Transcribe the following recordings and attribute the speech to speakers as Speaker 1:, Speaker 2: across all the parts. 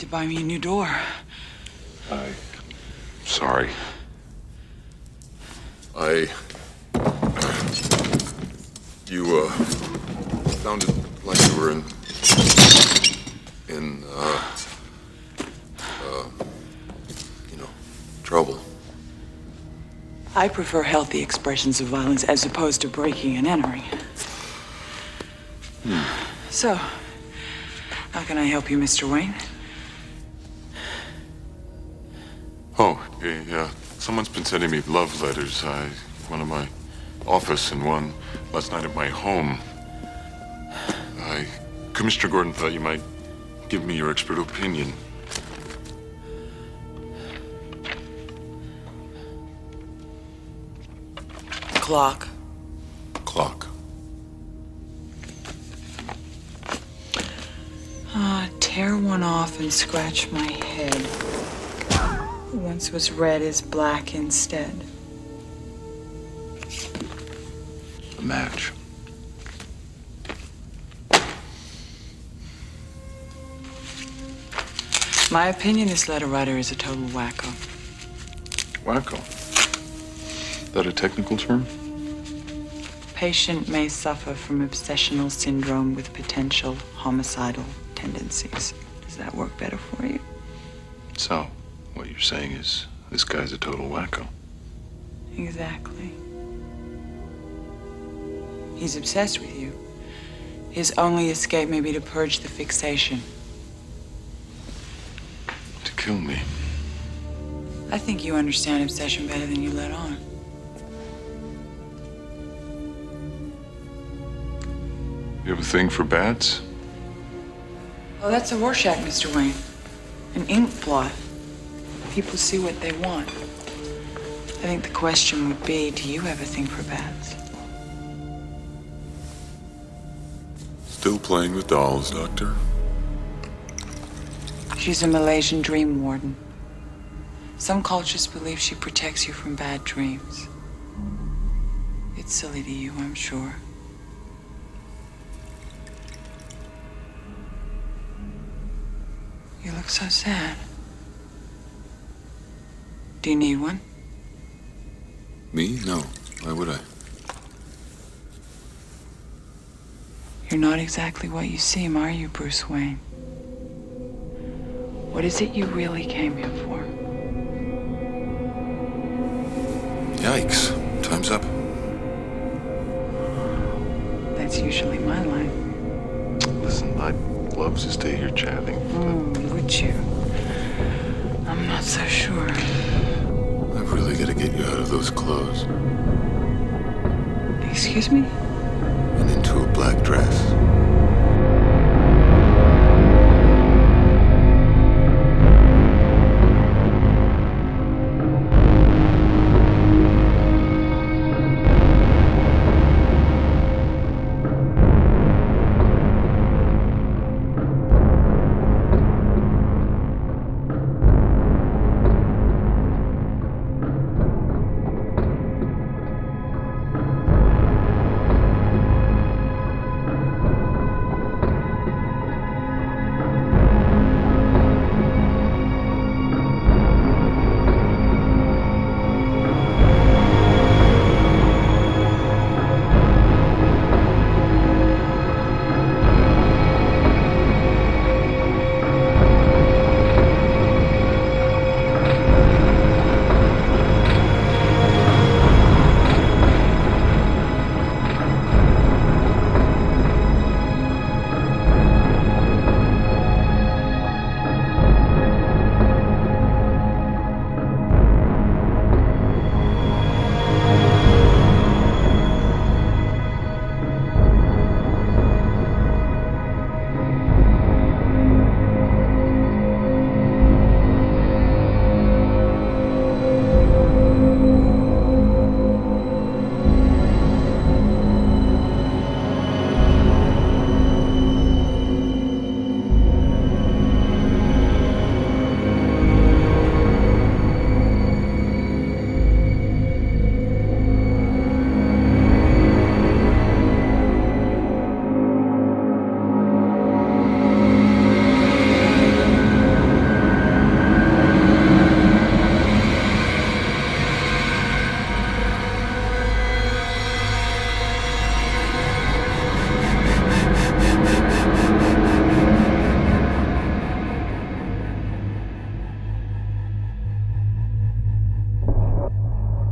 Speaker 1: to
Speaker 2: buy me a new door.
Speaker 3: I. Sorry. I. You, uh. Sounded like you were in. In, uh. Uh. You know, trouble.
Speaker 2: I prefer healthy expressions of violence as opposed to breaking and entering. Hmm. So, how can I help you, Mr. Wayne?
Speaker 4: Hey, uh, someone's been sending me love letters. I, one in my office and one last night at my home. I, Commissioner Gordon thought you might give me your expert opinion.
Speaker 2: Clock.
Speaker 4: Clock.
Speaker 2: Ah, tear one off and scratch my head. Once was red is black instead.
Speaker 4: A match.
Speaker 2: My opinion, this letter writer is a total wacko.
Speaker 4: Wacko. That a technical term?
Speaker 2: Patient may suffer from obsessional syndrome with potential homicidal tendencies. Does that work better for you?
Speaker 4: So, what you're saying is this guy's a total wacko.
Speaker 2: Exactly. He's obsessed with you. His only escape may be to purge the fixation.
Speaker 4: To kill me.
Speaker 2: I think you understand obsession better than you let on.
Speaker 4: You have a thing for bats?
Speaker 2: Oh, that's a Rorschach, Mr. Wayne. An ink blot. People see what they want. I think the question would be do you have a thing for bats?
Speaker 4: Still playing with dolls, Doctor?
Speaker 2: She's a Malaysian dream warden. Some cultures believe she protects you from bad dreams. It's silly to you, I'm sure. You look so sad. Do you need one?
Speaker 4: Me? No. Why would I?
Speaker 2: You're not exactly what you seem, are you, Bruce Wayne? What is it you really came here for?
Speaker 4: Yikes. Time's up.
Speaker 2: That's usually my line.
Speaker 4: Listen, I'd love to stay here chatting.
Speaker 2: Mm, would you? I'm not so sure.
Speaker 4: Really got to get you out of those clothes
Speaker 2: Excuse me?
Speaker 4: and into a black dress.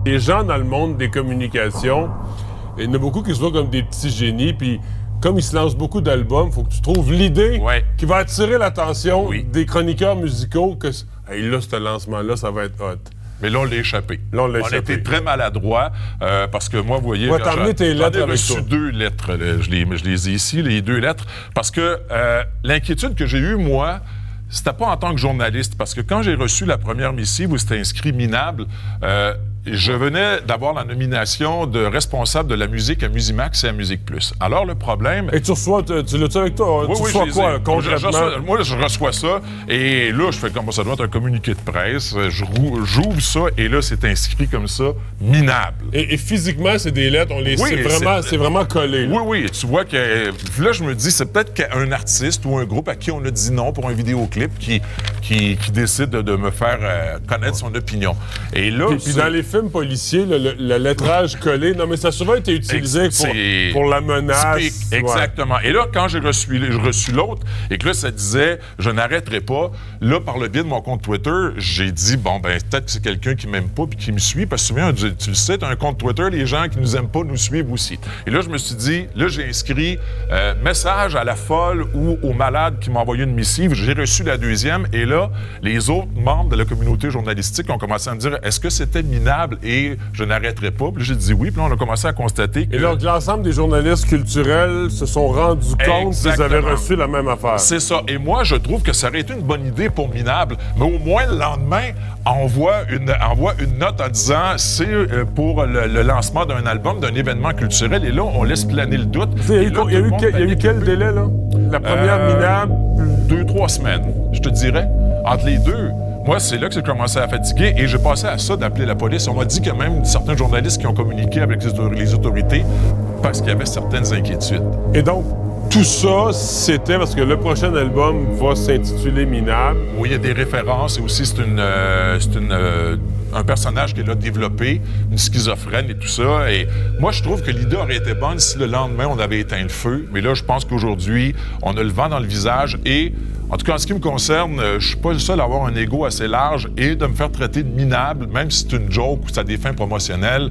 Speaker 5: Les gens dans le monde des communications, il y en a beaucoup qui se voient comme des petits génies, puis comme il se lance beaucoup d'albums, faut que tu trouves l'idée
Speaker 6: Ouais.
Speaker 5: qui va attirer l'attention
Speaker 6: Oui.
Speaker 5: des chroniqueurs musicaux que hey, là, ce lancement-là, ça va être hot.
Speaker 6: Mais là, on l'a échappé.
Speaker 5: Là, on l'a
Speaker 6: a
Speaker 5: échappé.
Speaker 6: été très maladroit euh, parce que moi, vous voyez,
Speaker 5: Ouais,
Speaker 6: j'en- ai reçu
Speaker 5: toi.
Speaker 6: deux lettres. là. Je les, je les ai ici, les deux lettres. Parce que euh, l'inquiétude que j'ai eue, moi, c'était pas en tant que journaliste. Parce que quand j'ai reçu la première missive où c'était inscrit minable, euh, je venais d'avoir la nomination de responsable de la musique à Musimax et à Musique Plus. Alors, le problème...
Speaker 5: Et tu reçois, tu, tu l'as-tu avec toi?
Speaker 6: Oui,
Speaker 5: tu
Speaker 6: oui,
Speaker 5: reçois quoi, là,
Speaker 6: Je- je
Speaker 5: concrètement?
Speaker 6: reçois- moi, je reçois ça et là, je fais comme ça doit être un communiqué de presse. J'ouvre ça et là, c'est inscrit comme ça, minable.
Speaker 5: Et, et physiquement, c'est des lettres, on les
Speaker 6: Oui,
Speaker 5: c'est vraiment,
Speaker 6: c'est-
Speaker 5: c'est vraiment collé. là.
Speaker 6: Oui, oui, tu vois que là, je me dis, c'est peut-être qu'un artiste ou un groupe à qui on a dit non pour un vidéoclip qui, qui, qui décide de, de me faire euh, connaître son opinion. Et là,
Speaker 5: Puis, puis dans les films policiers, le, le- le lettrage collé, non, mais ça a souvent été utilisé pour, pour la menace.
Speaker 6: Typique,
Speaker 5: ouais.
Speaker 6: Exactement. Et là, quand j'ai reçu, l'autre et que là, ça disait je n'arrêterai pas, là, par le biais de mon compte Twitter, j'ai dit bon, ben, peut-être que c'est quelqu'un qui m'aime pas puis qui me suit. Parce que souvent, tu, tu le sais, tu as un compte Twitter, les gens qui nous aiment pas nous suivent aussi. Et là, je me suis dit, là, j'ai inscrit euh, message à la folle ou au malade qui m'a envoyé une missive. J'ai reçu la deuxième et là, les autres membres de la communauté journalistique ont commencé à me dire est-ce que c'était minable et je n'arrêterai pas. Puis j'ai dit oui. Puis là, on a commencé à constater que.
Speaker 5: Et donc, l'ensemble des journalistes culturels se sont rendus compte qu'ils avaient reçu la même affaire.
Speaker 6: C'est ça. Et moi, je trouve que ça aurait été une bonne idée pour Minable, mais au moins le lendemain, envoie une, envoie une note en disant c'est euh, pour le, le lancement d'un album, d'un événement culturel. Et là, on laisse planer le doute.
Speaker 5: Il y a eu, y a quel, y a eu délai, là? La première
Speaker 6: Euh,
Speaker 5: minable?
Speaker 6: Deux, trois semaines, je te dirais. Entre les deux. Moi, c'est là que j'ai commencé à fatiguer et j'ai passé à ça d'appeler la police. On m'a dit que même certains journalistes qui ont communiqué avec les autor- les autorités parce qu'il y avait certaines inquiétudes.
Speaker 5: Et donc, tout ça, c'était parce que le prochain album va s'intituler Minable.
Speaker 6: Oui, il y a des références et aussi c'est une, euh, c'est une, euh, un personnage qu'elle a développé, une schizophrène et tout ça. Et moi, je trouve que l'idée aurait été bonne si le lendemain on avait éteint le feu. Mais là, je pense qu'aujourd'hui, on a le vent dans le visage et, en tout cas, en ce qui me concerne, euh, je suis pas le seul à avoir un ego assez large et de me faire traiter de minable, même si c'est une joke ou ça a des fins promotionnelles.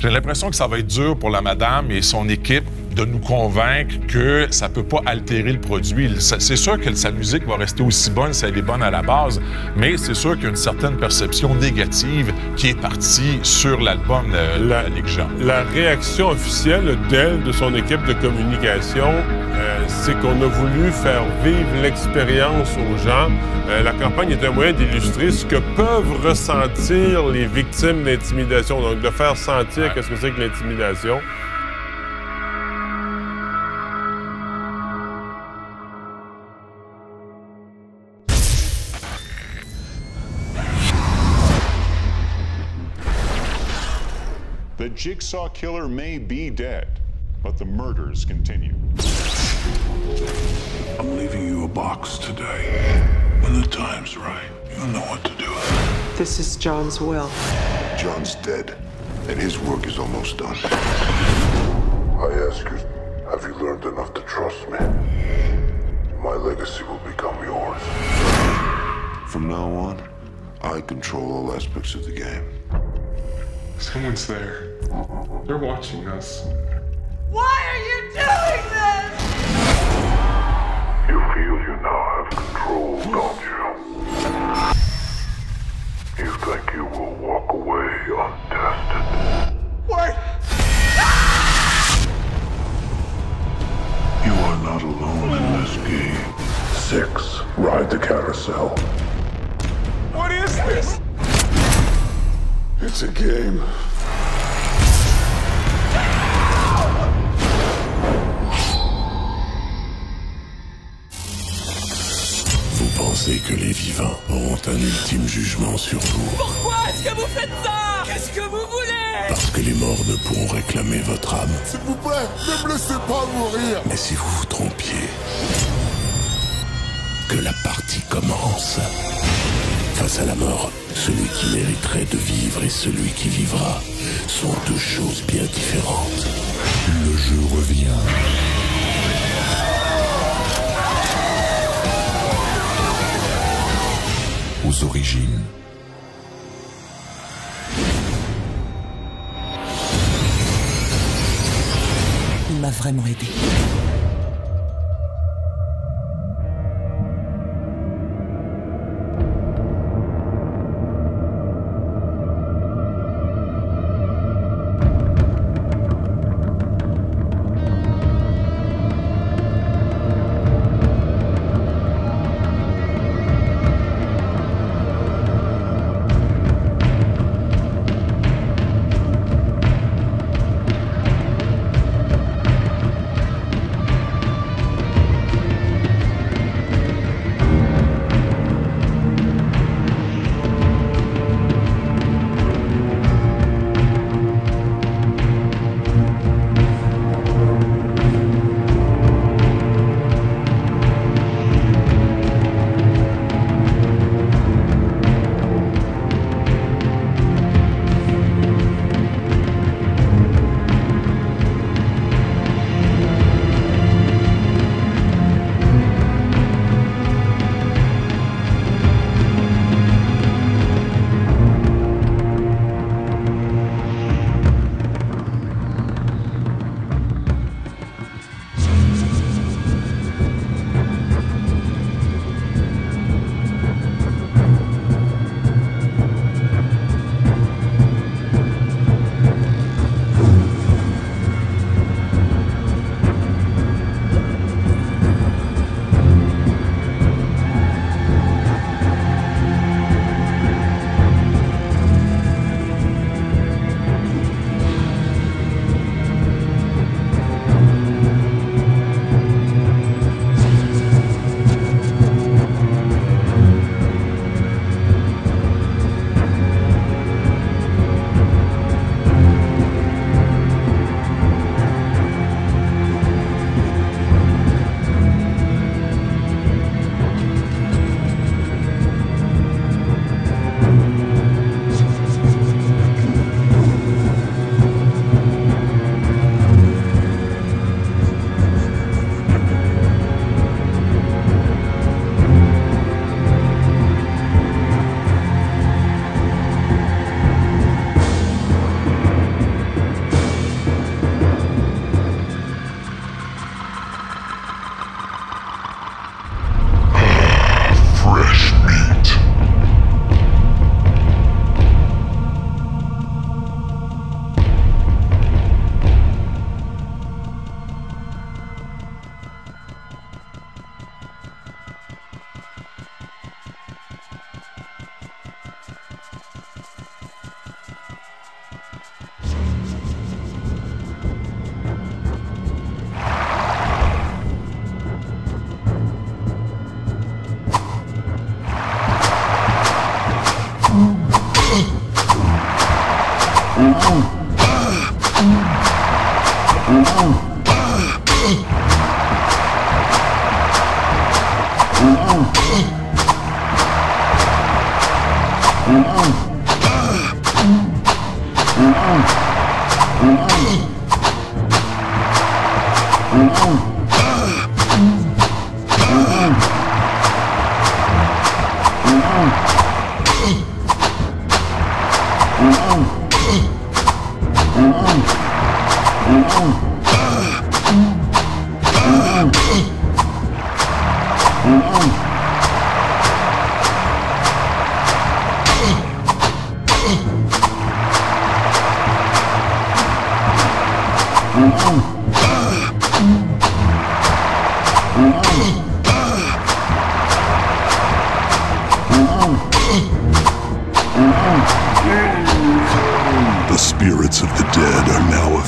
Speaker 6: J'ai l'impression que ça va être dur pour la madame et son équipe de nous convaincre que ça peut pas altérer le produit. C'est sûr que sa musique va rester aussi bonne si elle est bonne à la base, mais c'est sûr qu'il y a une certaine perception négative qui est partie sur l'album de
Speaker 5: La-
Speaker 6: la Ligue Jean.
Speaker 5: La réaction officielle d'elle, de son équipe de communication, euh, c'est qu'on a voulu faire vivre l'expérience aux gens. Euh, la campagne est un moyen d'illustrer ce que peuvent ressentir les victimes d'intimidation, donc de faire sentir qu'est-ce que c'est que l'intimidation.
Speaker 7: Jigsaw killer may be dead, but the murders continue.
Speaker 8: I'm leaving you a box today. When the time's right, you'll know what to do.
Speaker 9: This is John's will.
Speaker 8: John's dead, and his work is almost done. I ask you, have you learned enough to trust me? My legacy will become yours. From now on, I control all aspects of the game.
Speaker 10: Someone's there. They're watching us.
Speaker 11: Why are you doing this?
Speaker 8: You feel you now have control, don't you? You think you will walk away untested.
Speaker 11: Wait!
Speaker 8: You are not alone in this game. Six, ride the carousel.
Speaker 10: What is this?
Speaker 8: It's a game. Pensez que les vivants auront un ultime jugement sur vous
Speaker 11: Pourquoi est-ce que vous faites ça? Qu'est-ce que vous voulez?
Speaker 8: Parce que les morts ne pourront réclamer votre âme.
Speaker 12: S'il vous plaît, ne me laissez pas mourir.
Speaker 8: Mais si vous vous trompiez, que la partie commence. Face à la mort, celui qui mériterait de vivre et celui qui vivra sont deux choses bien différentes. Le jeu revient. Origines.
Speaker 9: Il m'a vraiment aidé.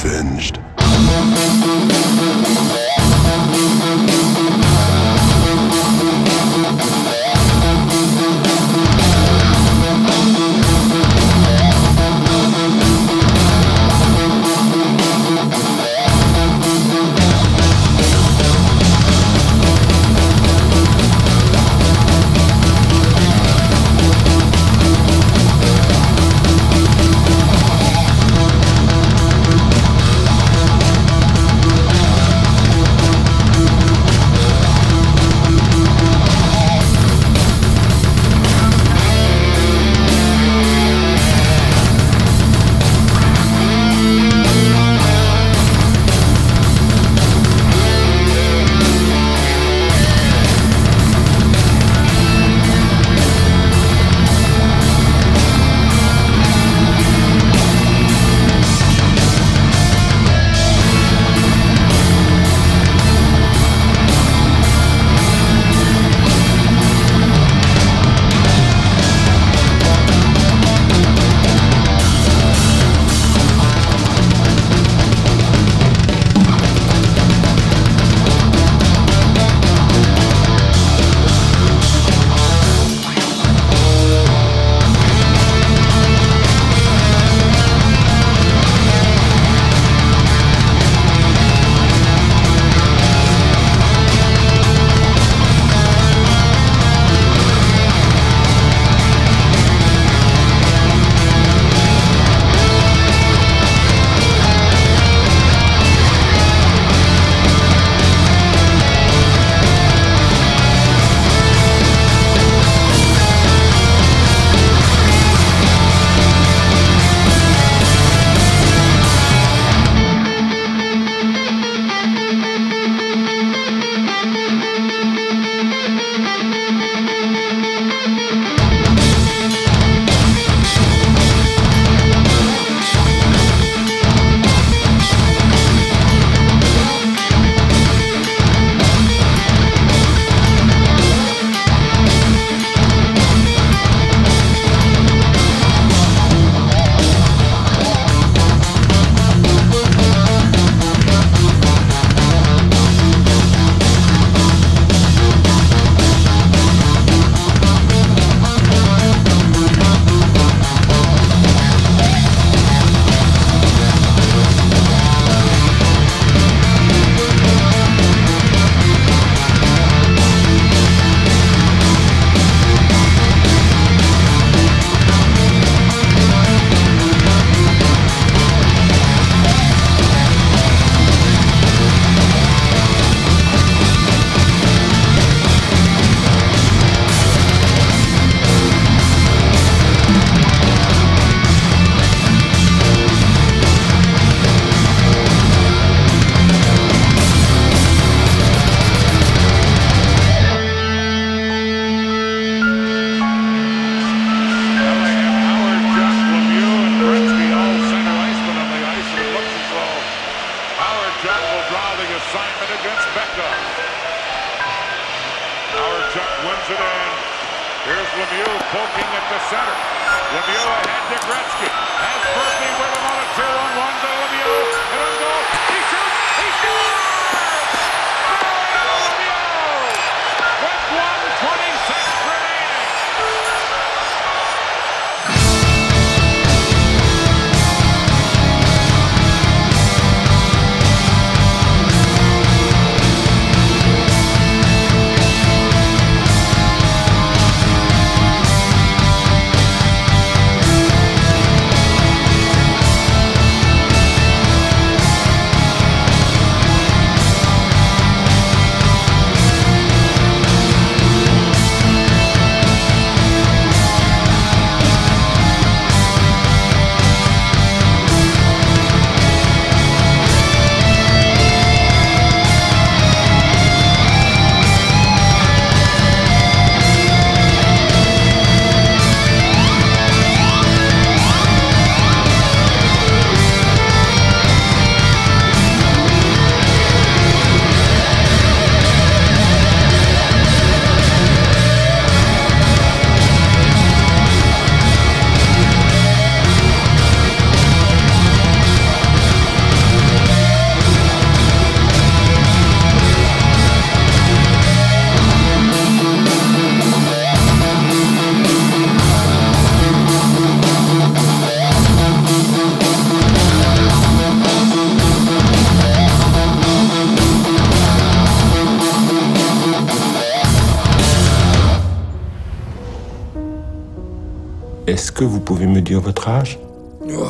Speaker 13: Avenged.
Speaker 14: Est-ce que vous pouvez me dire votre âge?
Speaker 9: Oh,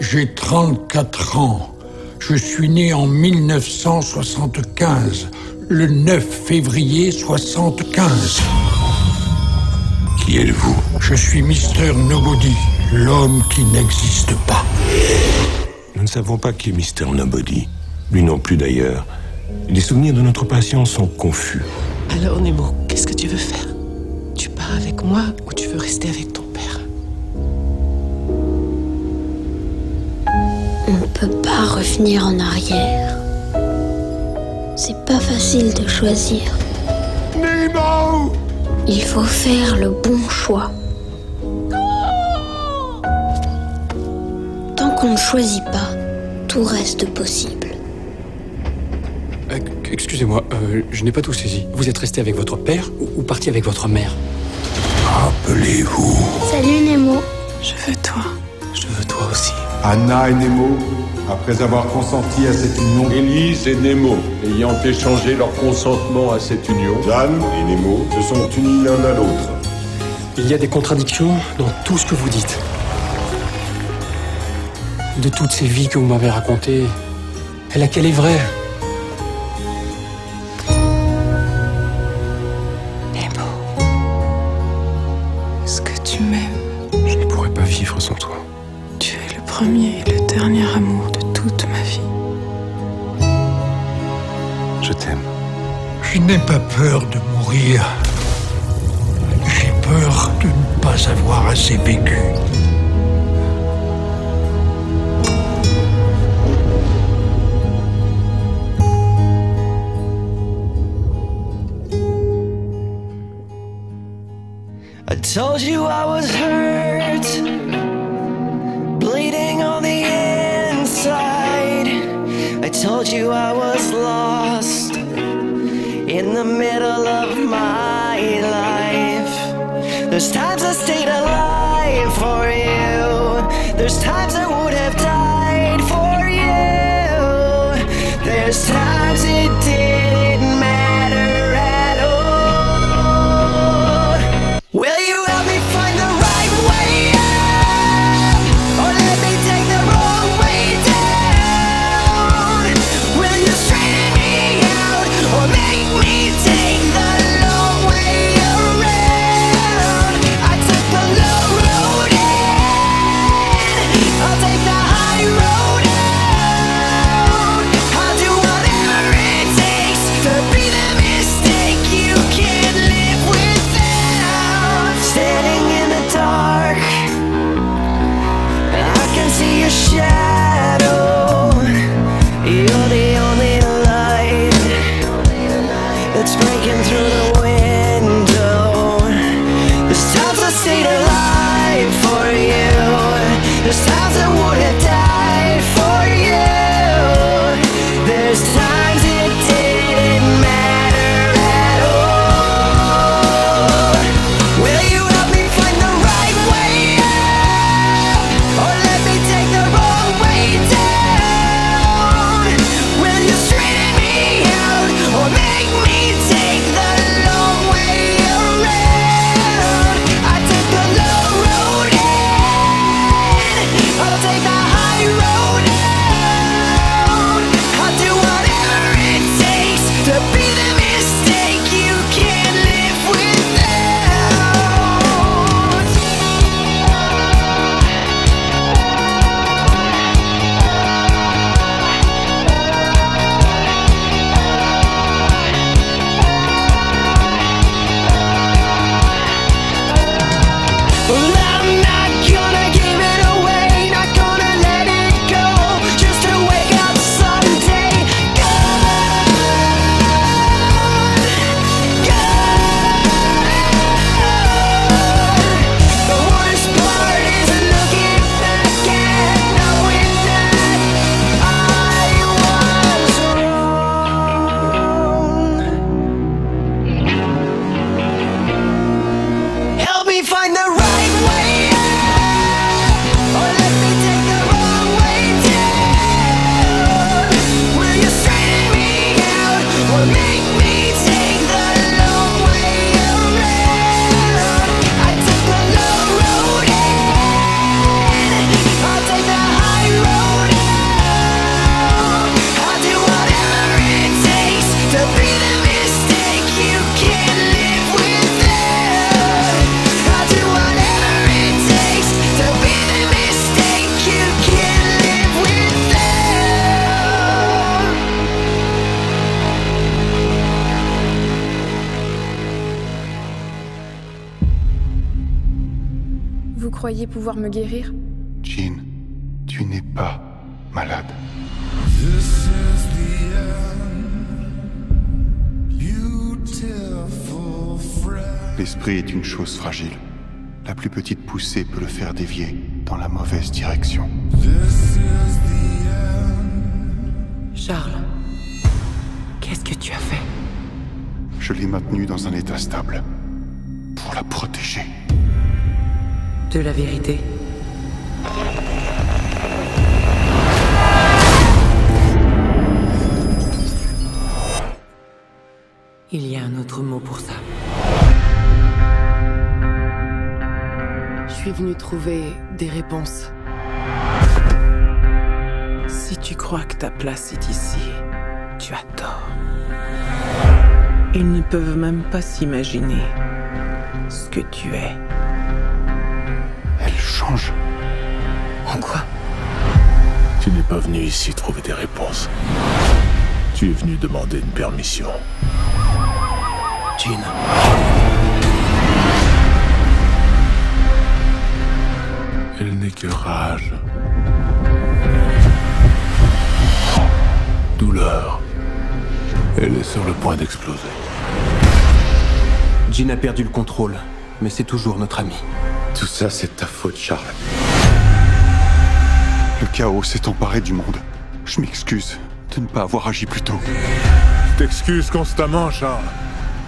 Speaker 9: J'ai 34 ans. Je suis né en 1975, le 9 février 75.
Speaker 14: Qui êtes-vous?
Speaker 9: Je suis Mister Nobody, l'homme qui n'existe pas.
Speaker 14: Nous ne savons pas qui est Mr. Nobody. Lui non plus d'ailleurs. Les souvenirs de notre patient sont confus.
Speaker 15: Alors, Nemo, qu'est-ce que tu veux faire? Tu pars avec moi ou tu veux rester avec
Speaker 16: On ne peut pas revenir en arrière. C'est pas facile de choisir.
Speaker 17: Nemo
Speaker 16: Il faut faire le bon choix. Tant qu'on ne choisit pas, tout reste possible.
Speaker 18: Euh, Excusez-moi, euh, je n'ai pas tout saisi. Vous êtes resté avec votre père ou, ou parti avec votre mère?
Speaker 14: Rappelez-vous.
Speaker 16: Salut Nemo.
Speaker 15: Je veux toi.
Speaker 18: Je veux toi aussi.
Speaker 19: Anna et Nemo, après avoir consenti à cette union,
Speaker 20: Élise et Nemo, ayant échangé leur consentement à cette union,
Speaker 19: Dan et Nemo se sont unis l'un à l'autre.
Speaker 18: Il y a des contradictions dans tout ce que vous dites. De toutes ces vies que vous m'avez racontées, laquelle est vraie?
Speaker 15: Nemo. Est-ce que tu m'aimes?
Speaker 18: Je ne pourrais pas vivre sans toi.
Speaker 15: Premier et le dernier amour de toute ma vie.
Speaker 18: Je t'aime.
Speaker 9: Je n'ai pas peur de mourir. J'ai peur de ne pas avoir assez vécu.
Speaker 21: I told you I was hurt, told you I was lost in the middle of my life. There's times I stayed alive for you, there's times I would have died for you. There's times it didn't
Speaker 15: croyez pouvoir me guérir
Speaker 22: Jean, tu n'es pas malade. L'esprit est une chose fragile. La plus petite poussée peut le faire dévier dans la mauvaise direction.
Speaker 9: Charles, qu'est-ce que tu as fait?
Speaker 22: Je l'ai maintenue dans un état stable. Pour la protéger.
Speaker 9: De la vérité Il y a un autre mot pour ça. Je suis venu trouver des réponses. Si tu crois que ta place est ici, tu as tort. Ils ne peuvent même pas s'imaginer ce que tu es.
Speaker 22: Change.
Speaker 9: En quoi?
Speaker 14: Tu n'es pas venu ici trouver des réponses. Tu es venu demander une permission.
Speaker 9: Jean.
Speaker 14: Elle n'est que rage. Douleur. Elle est sur le point d'exploser.
Speaker 23: Jean a perdu le contrôle, mais c'est toujours notre ami.
Speaker 14: Tout ça, c'est ta faute, Charles.
Speaker 22: Le chaos s'est emparé du monde. Je m'excuse de ne pas avoir agi plus tôt.
Speaker 14: Tu t'excuses constamment, Charles.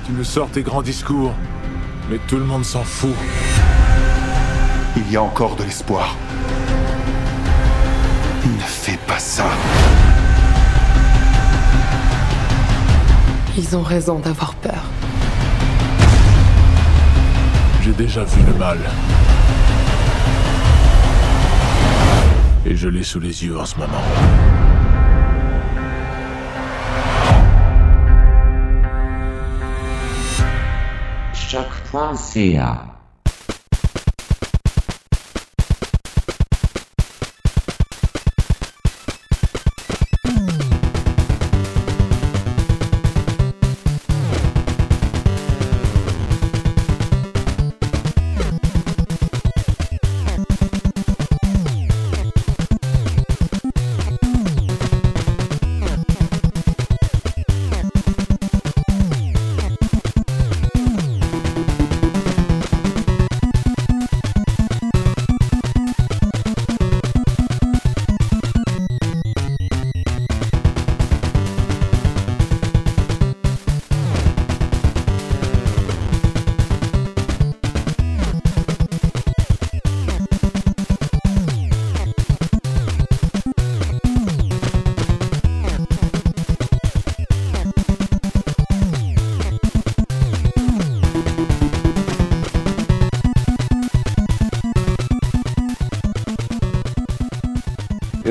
Speaker 14: Tu nous sors tes grands discours, mais tout le monde s'en fout.
Speaker 22: Il y a encore de l'espoir. Ne fais pas ça.
Speaker 9: Ils ont raison d'avoir peur.
Speaker 14: J'ai déjà vu le mal. Et je l'ai sous les yeux en ce moment.
Speaker 24: Choc.ca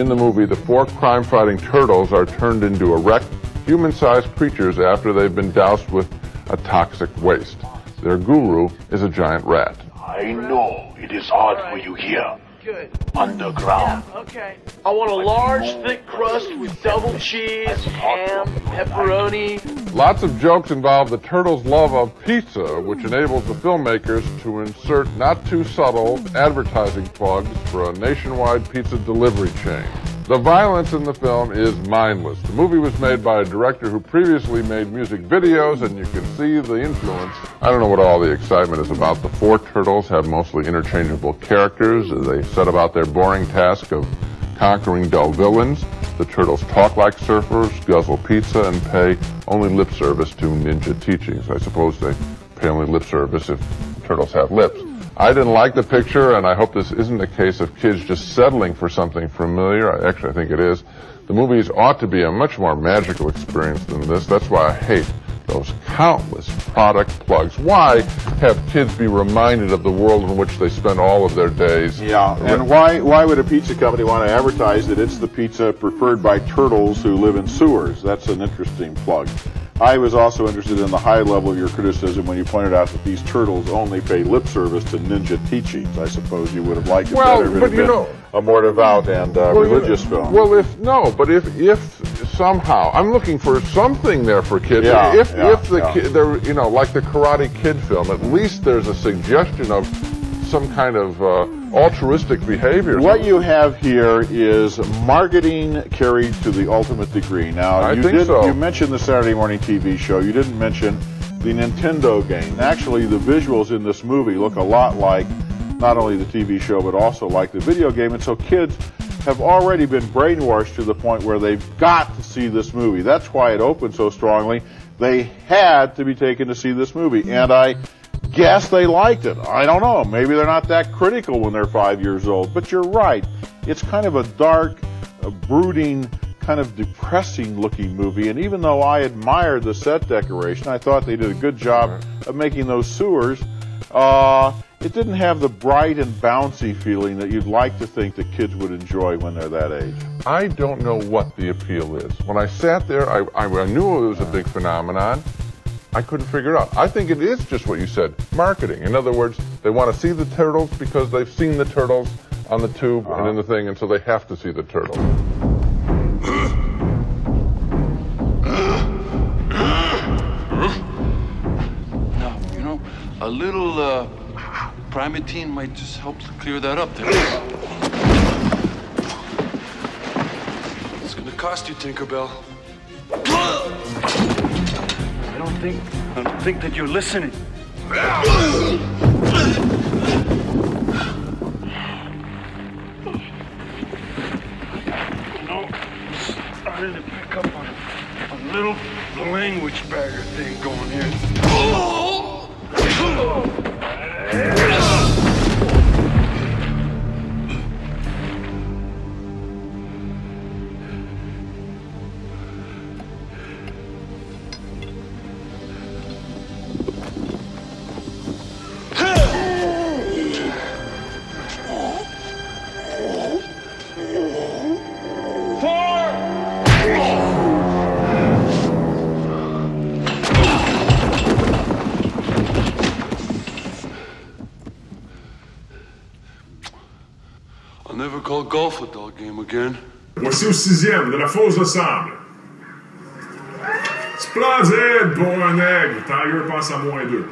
Speaker 6: In the movie, the four crime fighting turtles are turned into erect, human sized creatures after they've been doused with a toxic waste. Their guru is a giant rat.
Speaker 25: I know it is hard for you here.
Speaker 11: Good.
Speaker 25: Underground.
Speaker 11: Okay. I want a large, thick crust with double cheese, ham, pepperoni.
Speaker 6: Lots of jokes involve the turtles' love of pizza, which hmm. enables the filmmakers to insert not too subtle advertising plugs for a nationwide pizza delivery chain. The violence in the film is mindless. The movie was made by a director who previously made music videos, and you can see the influence. I don't know what all the excitement is about. The four turtles have mostly interchangeable characters. They set about their boring task of conquering dull villains. The turtles talk like surfers, guzzle pizza, and pay only lip service to ninja teachings. I suppose they pay only lip service if turtles have lips. I didn't like the picture, and I hope this isn't a case of kids just settling for something familiar. Actually, I think it is. The movies ought to be a much more magical experience than this. That's why I hate those countless product plugs. Why have kids be reminded of the world in which they spend all of their days?
Speaker 26: Yeah, and why why would a pizza company want to advertise that it's the pizza preferred by turtles who live in sewers? That's an interesting plug. I was also interested in the high level of your criticism when you pointed out that these turtles only pay lip service to ninja teachings. I suppose you would have liked it
Speaker 6: Well,
Speaker 26: better if it had been
Speaker 6: know-
Speaker 26: a more devout and uh,
Speaker 6: Well, you know-
Speaker 26: religious film.
Speaker 6: Well, if no, but if if somehow I'm looking for something there for kids.
Speaker 26: Yeah,
Speaker 6: if
Speaker 26: yeah,
Speaker 6: if the
Speaker 26: yeah.
Speaker 6: kid, there, you know, like the Karate Kid film, at least there's a suggestion of
Speaker 27: some kind of uh, altruistic behavior.
Speaker 26: What you have here is marketing carried to the ultimate degree. Now,
Speaker 27: I
Speaker 26: you did,
Speaker 27: so.
Speaker 26: You mentioned the Saturday morning TV show. You didn't mention the Nintendo game. Actually, the visuals in this movie look a lot like not only the TV show but also like the video game, and so kids have already been brainwashed to the point where they've got to see this movie. That's why it opened so strongly. They had to be taken to see this movie, and I guess they liked it. I don't know. Maybe they're not that critical when they're five years old. But you're right. It's kind of a dark, brooding, kind of depressing looking movie. And even though I admired the set decoration, I thought they did a good job of making those sewers. Uh, it didn't have the bright and bouncy feeling that you'd like to think that kids would enjoy when they're that age.
Speaker 27: I don't know what the appeal is. When I sat there, I, I knew it was a big phenomenon. I couldn't figure it out. I think it is just what you said marketing. In other words, they want to see the turtles because they've seen the turtles on the tube and in the thing, and so they have to see the turtles.
Speaker 28: Now, you know, a little uh, Primatene might just help to clear that up there. It's gonna cost you, Tinkerbell. I don't think I don't think that you're listening. Know, I'm starting to pick up on a little language barrier thing going here.
Speaker 29: Sixième de la fosse de sable. Splendide pour un aigle. Tiger passe à moins deux.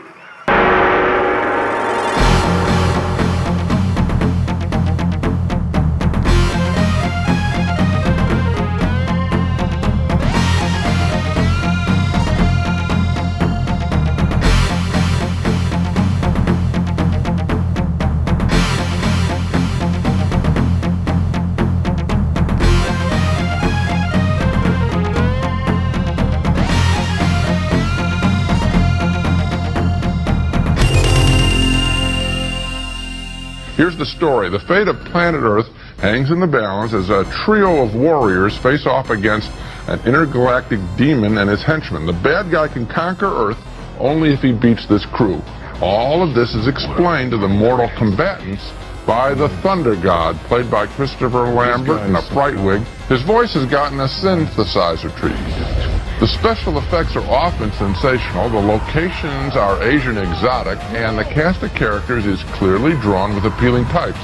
Speaker 27: The story. The fate of planet Earth hangs in the balance as a trio of warriors face off against an intergalactic demon and his henchmen. The bad guy can conquer Earth only if he beats this crew. All of this is explained to the mortal combatants by the Thunder God, played by Christopher Lambert in a fright wig. His voice has gotten a synthesizer treatment. The special effects are often sensational, the locations are Asian exotic, and the cast of characters is clearly drawn with appealing types.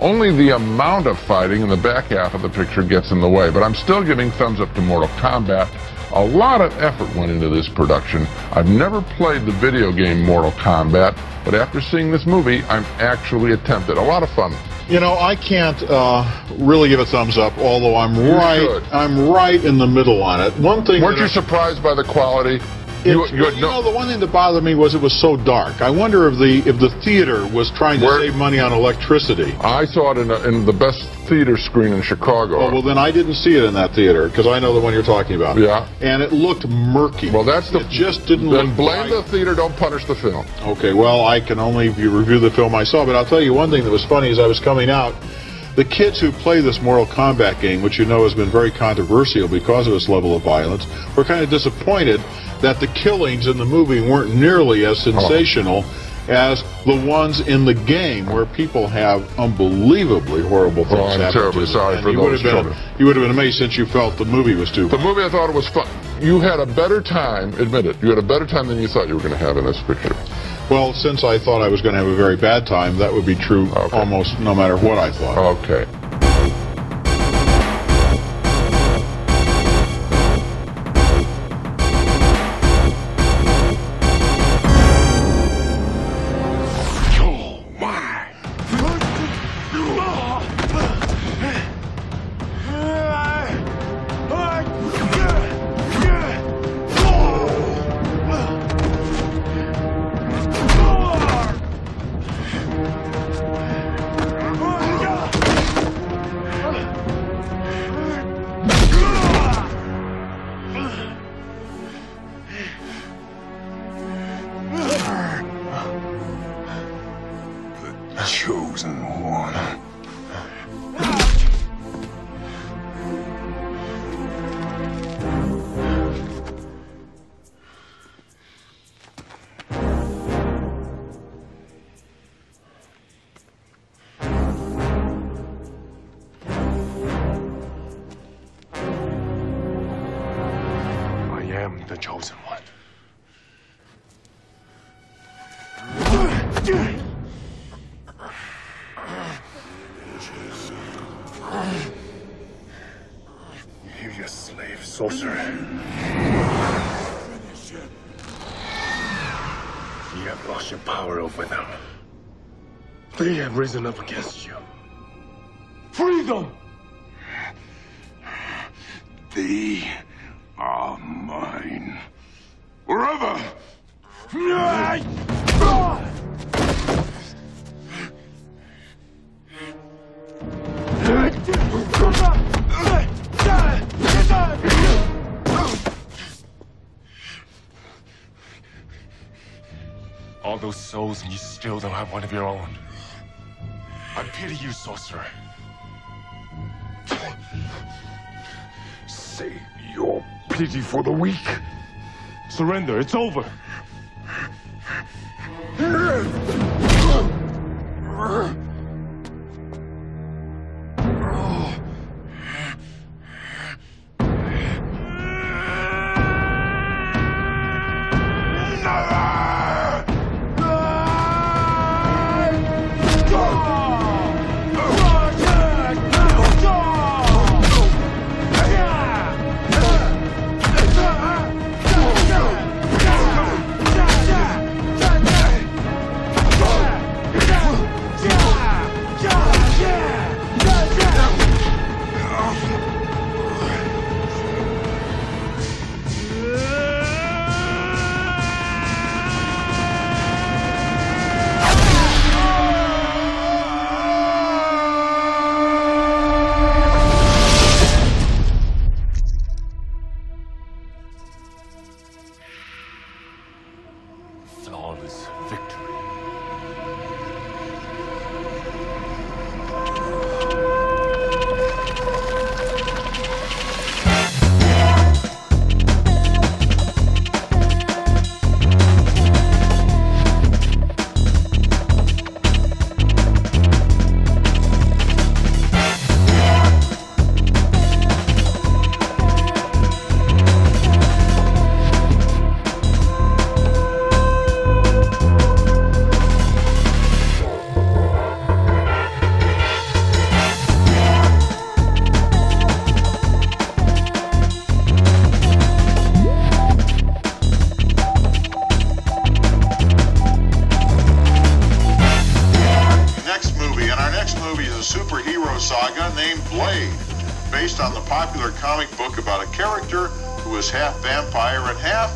Speaker 27: Only the amount of fighting in the back half of the picture gets in the way, but I'm still giving thumbs up to Mortal Kombat. A lot of effort went into this production. I've never played the video game Mortal Kombat, but after seeing this movie, I'm actually tempted. A lot of fun.
Speaker 26: You know, I can't uh, really give a thumbs up, although I'm
Speaker 27: You
Speaker 26: right.
Speaker 27: should.
Speaker 26: I'm right in the middle on it. One thing.
Speaker 27: Weren't you
Speaker 26: I-
Speaker 27: surprised by the quality? You, you
Speaker 26: you
Speaker 27: no,
Speaker 26: know, the one thing that bothered me was it was so dark. I wonder if the if the theater was trying to
Speaker 27: Where-
Speaker 26: save money on electricity.
Speaker 27: I saw it in, a, in the best theater screen in Chicago.
Speaker 26: Oh well, then I didn't see it in that theater because I know the one you're talking about.
Speaker 27: Yeah.
Speaker 26: And it looked murky.
Speaker 27: Well, that's the.
Speaker 26: It just didn't
Speaker 27: Then blame
Speaker 26: bright.
Speaker 27: the theater. Don't punish the film.
Speaker 26: Okay, well, I can only review the film I saw, but I'll tell you one thing that was funny as I was coming out. The kids who play this Mortal Kombat game, which you know has been very controversial because of its level of violence, were kind of disappointed that the killings in the movie weren't nearly as oh. sensational as the ones in the game, where people have unbelievably horrible things
Speaker 27: Oh, I'm
Speaker 26: happen
Speaker 27: terribly sorry
Speaker 26: And
Speaker 27: for
Speaker 26: you would
Speaker 27: those
Speaker 26: been,
Speaker 27: children.
Speaker 26: You would have been amazed since you felt the movie was too.
Speaker 27: The movie, I thought it was fun. You had a better time, admit it, you had a better time than you thought you were going to have in this picture.
Speaker 26: Well, since I thought I was going to have a very bad time, that would be true almost no matter what I thought.
Speaker 27: Okay.
Speaker 30: They have risen up against you. Sorcerer.
Speaker 31: Save your pity for the weak.
Speaker 30: Surrender, it's over.
Speaker 32: Based on the popular comic book about a character who is half vampire and half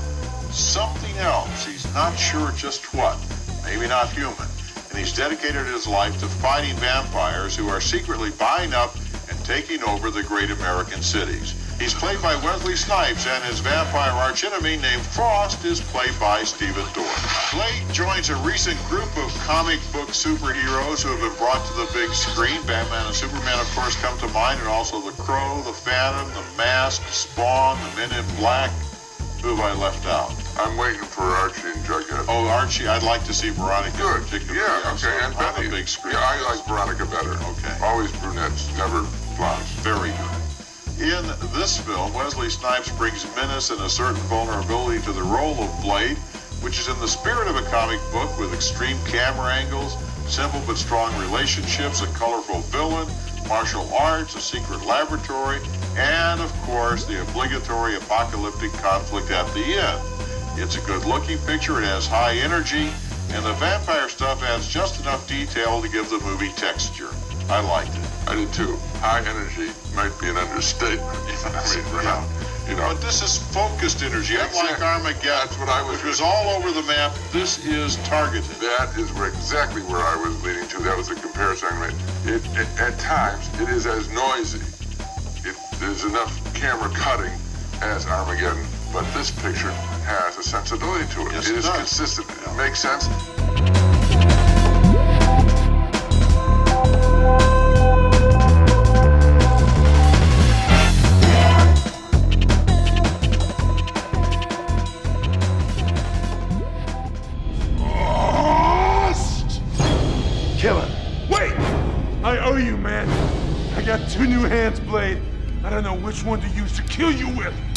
Speaker 32: something else. He's not sure just what, maybe not human. And he's dedicated his life to fighting vampires who are secretly buying up and taking over the great American cities. He's played by Wesley Snipes, and his vampire archenemy named Frost is played by Stephen Dorff. Blade joins a recent group of comic book superheroes who have been brought to the big screen. Batman and Superman, of course, come to mind, and also The Crow, The Phantom, The Mask, Spawn, The Men in Black. Who have I left out?
Speaker 27: I'm waiting for Archie and Jughead.
Speaker 32: Oh, Archie, I'd like to see Veronica
Speaker 27: Good. Yeah, okay, and
Speaker 32: on
Speaker 27: Betty.
Speaker 32: the big screen.
Speaker 27: Yeah, I like Veronica better.
Speaker 32: Okay.
Speaker 27: Always brunettes, never blondes.
Speaker 32: Very good. In this film, Wesley Snipes brings menace and a certain vulnerability to the role of Blade, which is in the spirit of a comic book with extreme camera angles, simple but strong relationships, a colorful villain, martial arts, a secret laboratory, and of course the obligatory apocalyptic conflict at the end. It's a good looking picture, it has high energy, and the vampire stuff adds just enough detail to give the movie texture. I liked it.
Speaker 27: I did too. High energy might be an understatement. I mean, you know.
Speaker 32: But this is focused energy, unlike
Speaker 27: Exactly.
Speaker 32: Armageddon.
Speaker 27: That's what I was-
Speaker 32: Which was all over the map. This is targeted.
Speaker 27: That is where exactly where I was leading to. That was the comparison I made. It, it, at times, it is as noisy. It, there's enough camera cutting as Armageddon, but this picture has a sensibility to it.
Speaker 32: Yes,
Speaker 27: it
Speaker 32: it
Speaker 27: is
Speaker 32: does.
Speaker 27: consistent. It makes sense.
Speaker 33: To kill you with.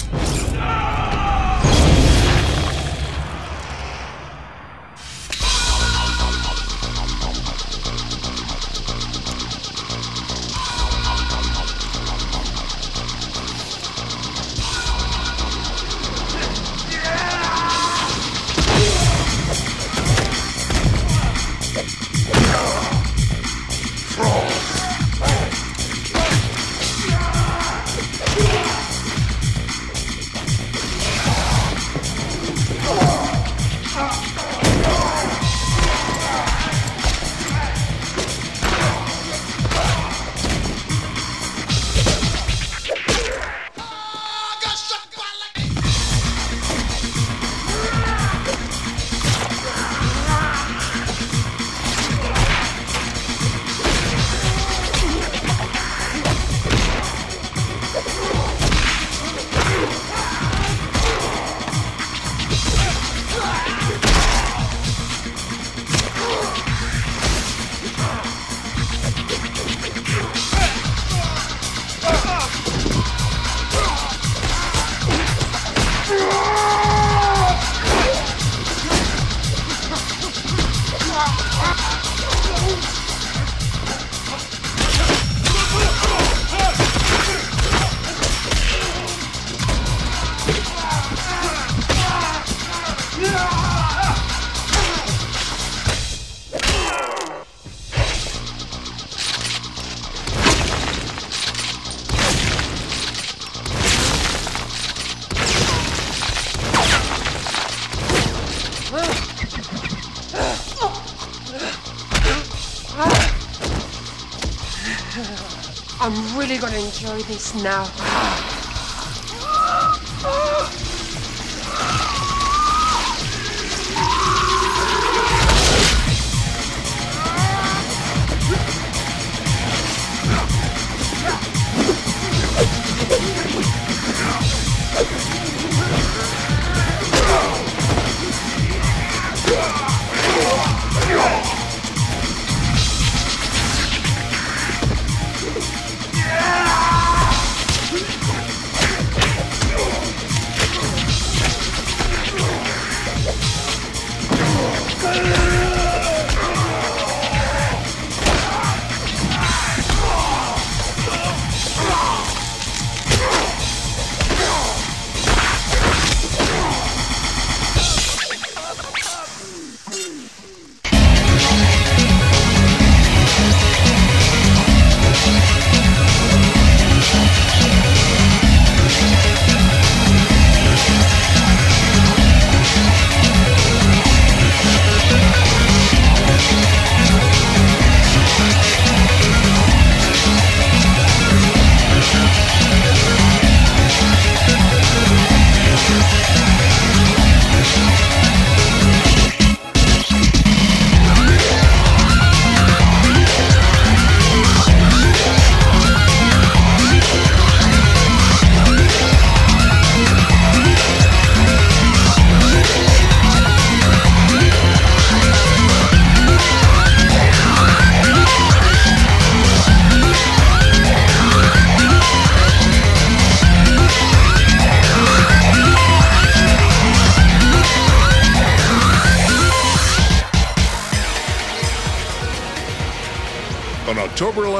Speaker 34: Enjoy this now.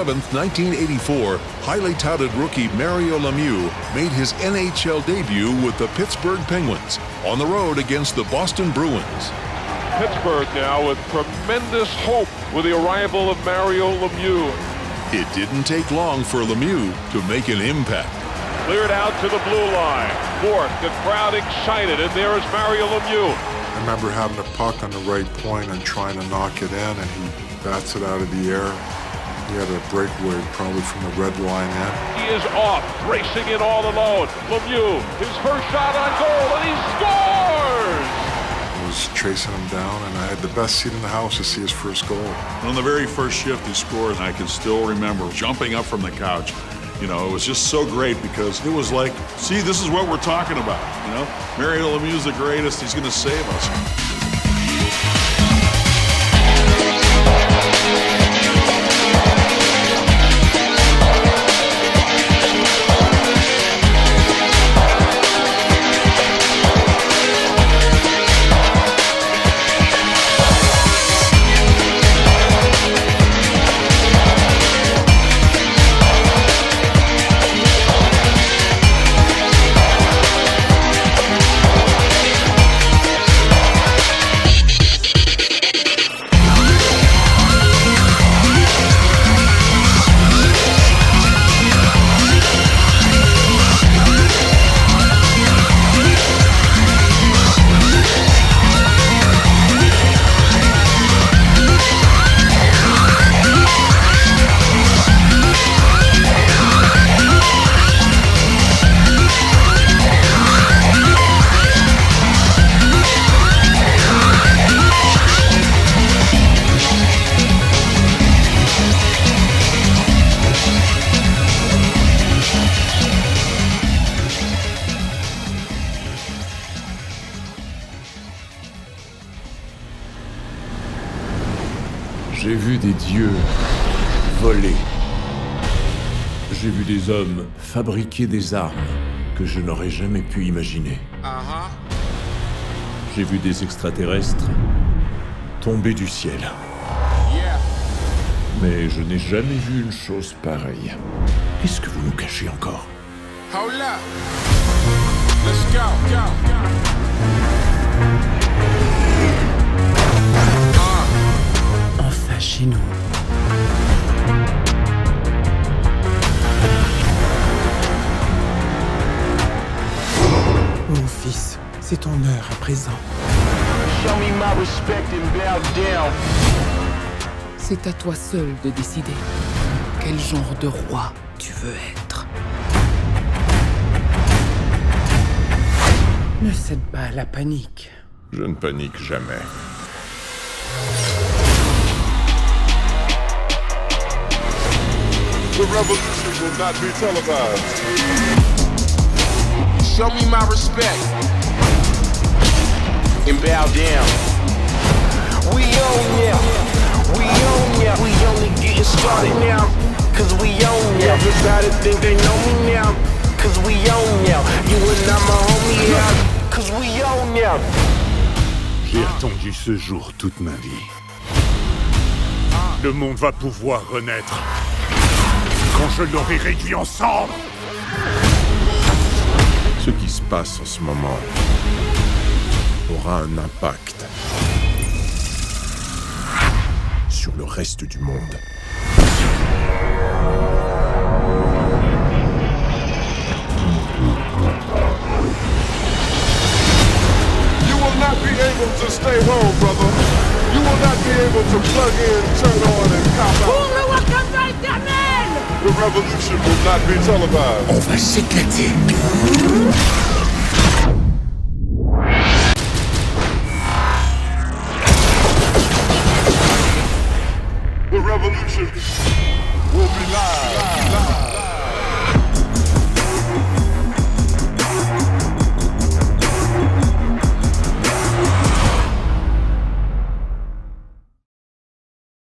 Speaker 35: 11, 1984, highly touted rookie Mario Lemieux made his NHL debut with the Pittsburgh Penguins on the road against the Boston Bruins.
Speaker 13: Pittsburgh now with tremendous hope with the arrival of Mario Lemieux.
Speaker 35: It didn't take long for Lemieux to make an impact.
Speaker 13: Cleared out to the blue line. Fourth, the crowd excited, and there is Mario Lemieux.
Speaker 36: I remember having a puck on the right point and trying to knock it in, and he bats it out of the air. He had a breakaway probably from the red line in.
Speaker 13: He is off, racing it all alone. Lemieux, his first shot on goal, and he scores!
Speaker 36: I was chasing him down, and I had the best seat in the house to see his first goal.
Speaker 37: And On the very first shift he scores, and I can still remember jumping up from the couch. You know, it was just so great because it was like, see, this is what we're talking about. You know, Mario Lemieux is the greatest. He's going to save us.
Speaker 14: Fabriquer des armes que je n'aurais jamais pu imaginer. J'ai vu des extraterrestres tomber du ciel. Mais je n'ai jamais vu une chose pareille. Qu'est-ce que vous nous cachez encore?
Speaker 38: Hold up. Let's go, go, go.
Speaker 9: Enfin chez nous. Fils, c'est ton heure à présent.
Speaker 21: Show me my respect and bow down.
Speaker 9: C'est à toi seul de décider. Quel genre de roi tu veux être Ne cède pas à la panique.
Speaker 39: Je ne panique jamais.
Speaker 40: The revolution will not be televised.
Speaker 21: Show me my respect and bow down. We own ya, we own ya. We only getting started now, cause we own ya. Everybody think they know me now, cause we own ya. You and I'm a homie yeah, cause we own ya.
Speaker 14: J'ai attendu ce jour toute ma vie. Le monde va pouvoir renaître. Quand je l'aurai réduit en cendres
Speaker 39: passe en ce moment aura un impact sur le reste du monde.
Speaker 40: You will not be able to stay home, brother. You will not be able to plug in, turn on, and cop out.
Speaker 41: le Wakanda éternel
Speaker 40: The revolution will not be televised.
Speaker 41: On va s'éclater.